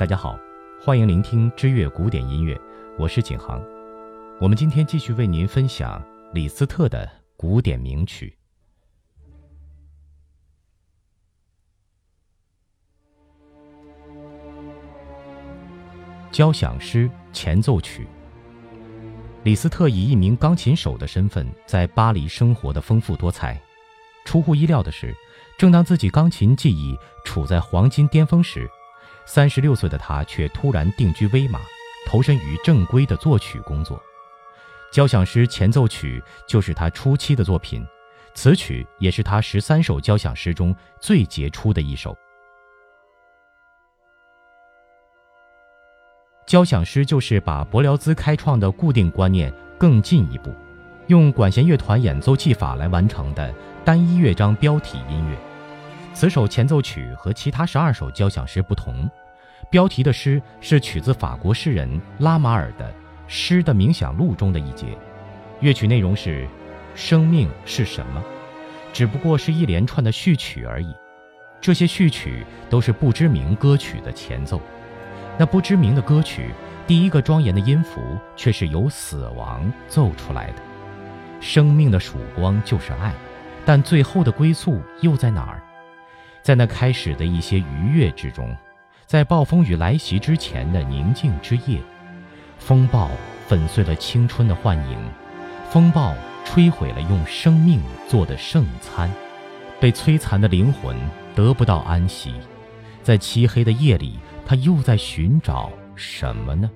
大家好，欢迎聆听知乐古典音乐，我是景航。我们今天继续为您分享李斯特的古典名曲《交响诗前奏曲》。李斯特以一名钢琴手的身份在巴黎生活的丰富多彩。出乎意料的是，正当自己钢琴技艺处在黄金巅峰时，三十六岁的他却突然定居威马，投身于正规的作曲工作。交响诗前奏曲就是他初期的作品，此曲也是他十三首交响诗中最杰出的一首。交响诗就是把柏辽兹开创的固定观念更进一步，用管弦乐团演奏技法来完成的单一乐章标题音乐。此首前奏曲和其他十二首交响诗不同。标题的诗是取自法国诗人拉马尔的《诗的冥想录》中的一节，乐曲内容是：生命是什么？只不过是一连串的序曲而已。这些序曲都是不知名歌曲的前奏。那不知名的歌曲，第一个庄严的音符却是由死亡奏出来的。生命的曙光就是爱，但最后的归宿又在哪儿？在那开始的一些愉悦之中。在暴风雨来袭之前的宁静之夜，风暴粉碎了青春的幻影，风暴摧毁了用生命做的圣餐，被摧残的灵魂得不到安息，在漆黑的夜里，他又在寻找什么呢？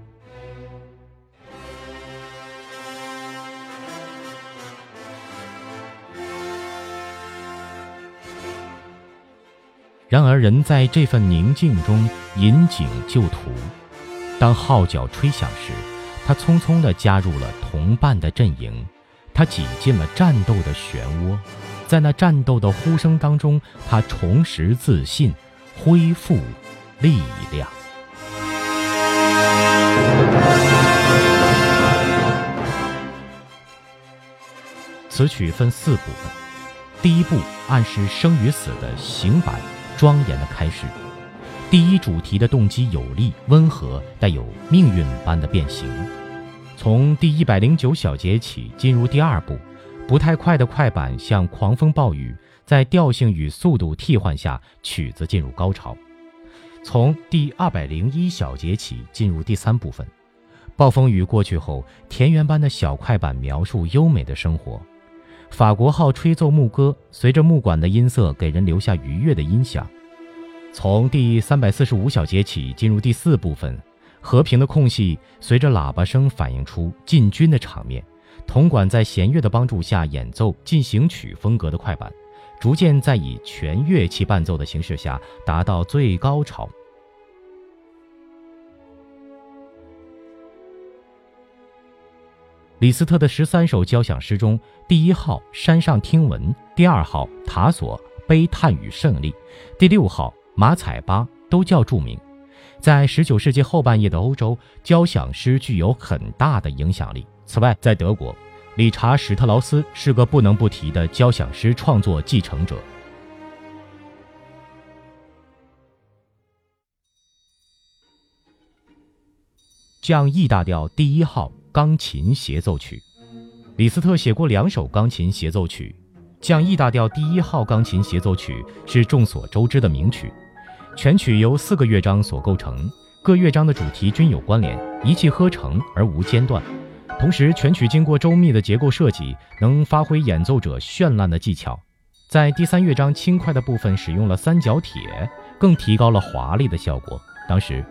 然而，人在这份宁静中引颈就徒。当号角吹响时，他匆匆地加入了同伴的阵营，他挤进了战斗的漩涡。在那战斗的呼声当中，他重拾自信，恢复力量。此曲分四部分，第一部暗示生与死的行板。庄严的开始，第一主题的动机有力、温和，带有命运般的变形。从第一百零九小节起，进入第二部，不太快的快板像狂风暴雨，在调性与速度替换下，曲子进入高潮。从第二百零一小节起，进入第三部分，暴风雨过去后，田园般的小快板描述优美的生活。法国号吹奏牧歌，随着木管的音色，给人留下愉悦的音响。从第三百四十五小节起，进入第四部分，和平的空隙随着喇叭声反映出进军的场面。铜管在弦乐的帮助下演奏进行曲风格的快板，逐渐在以全乐器伴奏的形式下达到最高潮。李斯特的十三首交响诗中，第一号《山上听闻》，第二号《塔索悲叹与胜利》，第六号《马采巴》都较著名。在十九世纪后半叶的欧洲，交响诗具有很大的影响力。此外，在德国，理查·史特劳斯是个不能不提的交响诗创作继承者。降 E 大调第一号。钢琴协奏曲，李斯特写过两首钢琴协奏曲，《降 E 大调第一号钢琴协奏曲》是众所周知的名曲，全曲由四个乐章所构成，各乐章的主题均有关联，一气呵成而无间断。同时，全曲经过周密的结构设计，能发挥演奏者绚烂的技巧。在第三乐章轻快的部分使用了三角铁，更提高了华丽的效果。当时。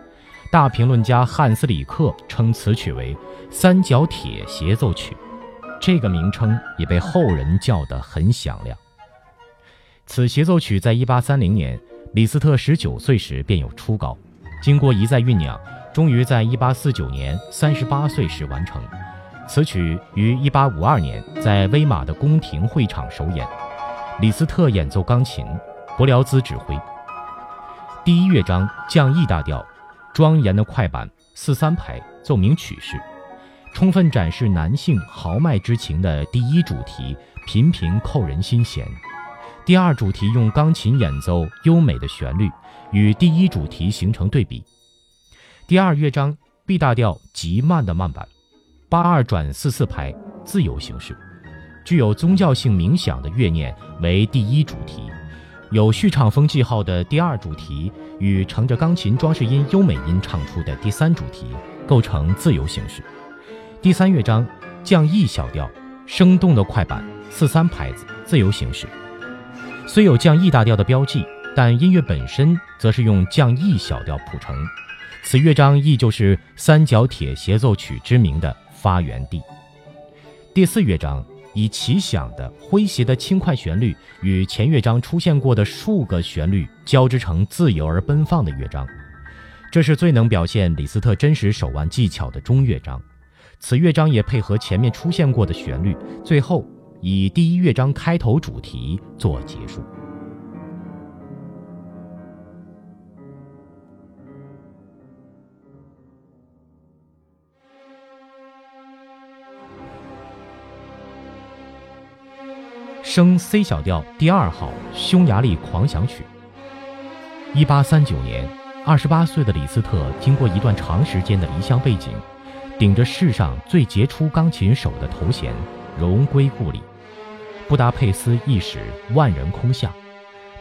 大评论家汉斯·里克称此曲为“三角铁协奏曲”，这个名称也被后人叫得很响亮。此协奏曲在1830年李斯特19岁时便有初稿，经过一再酝酿，终于在1849年38岁时完成。此曲于1852年在威马的宫廷会场首演，李斯特演奏钢琴，柏辽兹指挥。第一乐章降 E 大调。庄严的快板四三拍奏鸣曲式，充分展示男性豪迈之情的第一主题，频频扣人心弦。第二主题用钢琴演奏优美的旋律，与第一主题形成对比。第二乐章 B 大调极慢的慢板，八二转四四拍自由形式，具有宗教性冥想的乐念为第一主题，有序唱风记号的第二主题与乘着钢琴装饰音优美音唱出的第三主题构成自由形式。第三乐章降 E 小调，生动的快板四三拍子自由形式，虽有降 E 大调的标记，但音乐本身则是用降 E 小调谱成。此乐章亦就是三角铁协奏曲之名的发源地。第四乐章以奇想的诙谐的轻快旋律与前乐章出现过的数个旋律交织成自由而奔放的乐章，这是最能表现李斯特真实手腕技巧的中乐章。此乐章也配合前面出现过的旋律，最后以第一乐章开头主题做结束。升 C 小调第二号匈牙利狂想曲。一八三九年，二十八岁的李斯特经过一段长时间的离乡背井，顶着世上最杰出钢琴手的头衔，荣归故里。布达佩斯一时万人空巷，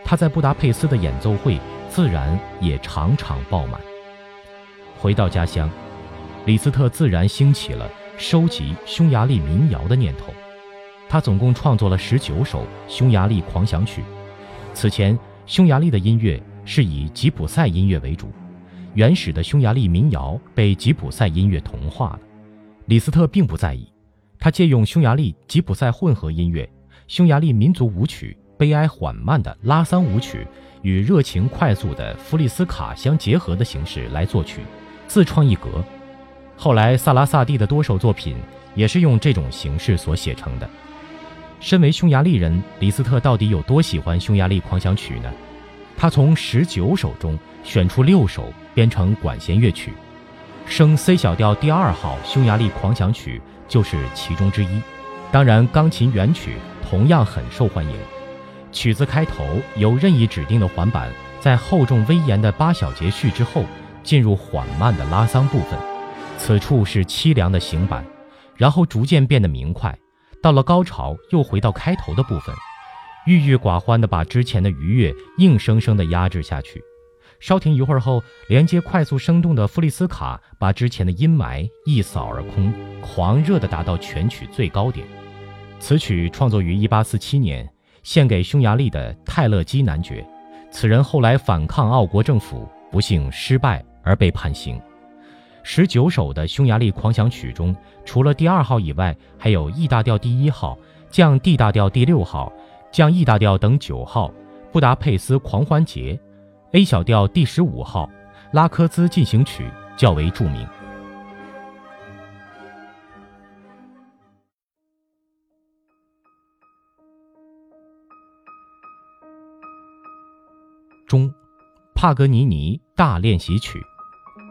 他在布达佩斯的演奏会自然也场场爆满。回到家乡，李斯特自然兴起了收集匈牙利民谣的念头。他总共创作了十九首匈牙利狂想曲。此前，匈牙利的音乐是以吉普赛音乐为主，原始的匈牙利民谣被吉普赛音乐同化了。李斯特并不在意，他借用匈牙利吉普赛混合音乐、匈牙利民族舞曲悲哀缓慢的拉桑舞曲与热情快速的弗里斯卡相结合的形式来作曲，自创一格。后来，萨拉萨蒂的多首作品也是用这种形式所写成的。身为匈牙利人，李斯特到底有多喜欢匈牙利狂想曲呢？他从十九首中选出六首编成管弦乐曲，升 C 小调第二号匈牙利狂想曲就是其中之一。当然，钢琴原曲同样很受欢迎。曲子开头由任意指定的缓板，在厚重威严的八小节序之后，进入缓慢的拉桑部分，此处是凄凉的行板，然后逐渐变得明快。到了高潮，又回到开头的部分，郁郁寡欢地把之前的愉悦硬生生地压制下去。稍停一会儿后，连接快速生动的弗里斯卡把之前的阴霾一扫而空，狂热地达到全曲最高点。此曲创作于1847年，献给匈牙利的泰勒基男爵。此人后来反抗奥国政府，不幸失败而被判刑。十九首的匈牙利狂想曲中，除了第二号以外，还有 E 大调第一号、降 D 大调第六号、降 E 大调等九号、布达佩斯狂欢节、A 小调第十五号、拉科兹进行曲较为著名。中，帕格尼尼大练习曲。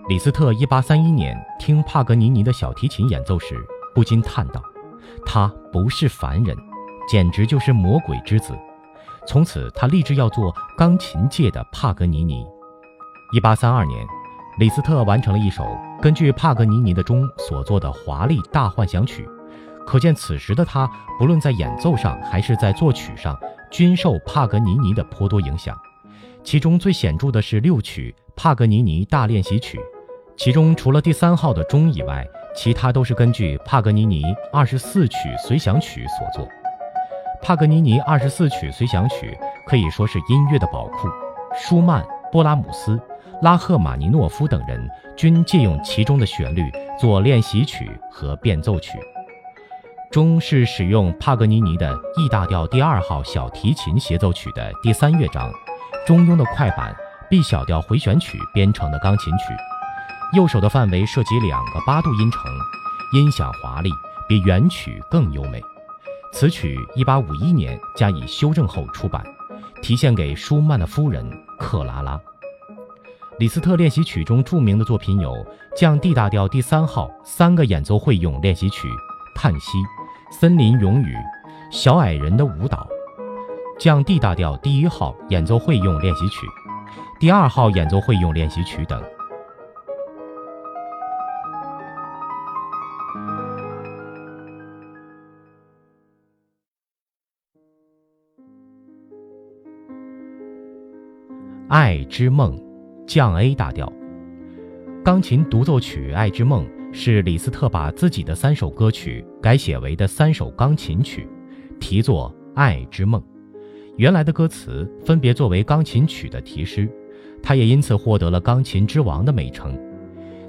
李斯特1831年听帕格尼尼的小提琴演奏时，不禁叹道：“他不是凡人，简直就是魔鬼之子。”从此，他立志要做钢琴界的帕格尼尼。1832年，李斯特完成了一首根据帕格尼尼的钟所作的华丽大幻想曲，可见此时的他不论在演奏上还是在作曲上，均受帕格尼尼的颇多影响。其中最显著的是六曲帕格尼尼大练习曲。其中除了第三号的钟以外，其他都是根据帕格尼尼二十四曲随想曲所作。帕格尼尼二十四曲随想曲可以说是音乐的宝库，舒曼、波拉姆斯、拉赫玛尼诺夫等人均借用其中的旋律做练习曲和变奏曲。钟是使用帕格尼尼的 E 大调第二号小提琴协奏曲的第三乐章，中庸的快板 B 小调回旋曲编成的钢琴曲。右手的范围涉及两个八度音程，音响华丽，比原曲更优美。此曲1851年加以修正后出版，题献给舒曼的夫人克拉拉。李斯特练习曲中著名的作品有降 D 大调第三号三个演奏会用练习曲《叹息》《森林咏语》《小矮人的舞蹈》，降 D 大调第一号演奏会用练习曲，第二号演奏会用练习曲等。爱之梦》降 A 大调。钢琴独奏曲《爱之梦》是李斯特把自己的三首歌曲改写为的三首钢琴曲，题作《爱之梦》。原来的歌词分别作为钢琴曲的题诗，他也因此获得了“钢琴之王”的美称。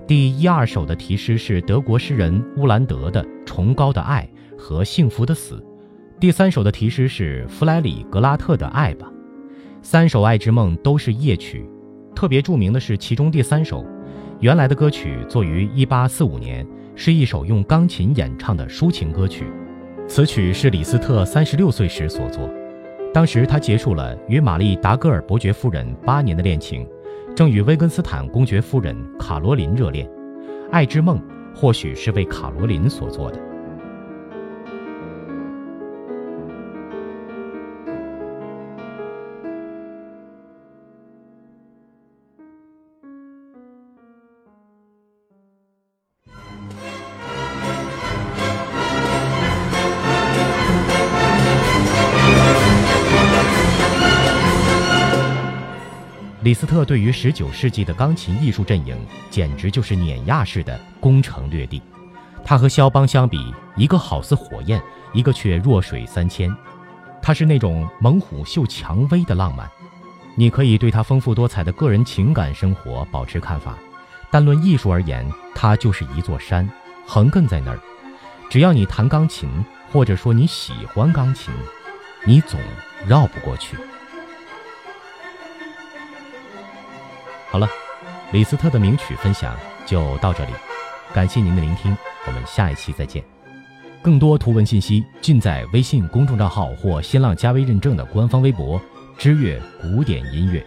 第一二首的题诗是德国诗人乌兰德的《崇高的爱》和《幸福的死》，第三首的题诗是弗莱里格拉特的《爱吧》。三首《爱之梦》都是夜曲，特别著名的是其中第三首。原来的歌曲作于1845年，是一首用钢琴演唱的抒情歌曲。此曲是李斯特36岁时所作，当时他结束了与玛丽·达格尔伯爵夫人八年的恋情，正与威根斯坦公爵夫人卡罗琳热恋。《爱之梦》或许是为卡罗琳所作的。李斯特对于19世纪的钢琴艺术阵营简直就是碾压式的攻城略地。他和肖邦相比，一个好似火焰，一个却弱水三千。他是那种猛虎嗅蔷薇的浪漫。你可以对他丰富多彩的个人情感生活保持看法，但论艺术而言，他就是一座山，横亘在那儿。只要你弹钢琴，或者说你喜欢钢琴，你总绕不过去。好了，李斯特的名曲分享就到这里，感谢您的聆听，我们下一期再见。更多图文信息尽在微信公众账号或新浪加微认证的官方微博“知乐古典音乐”。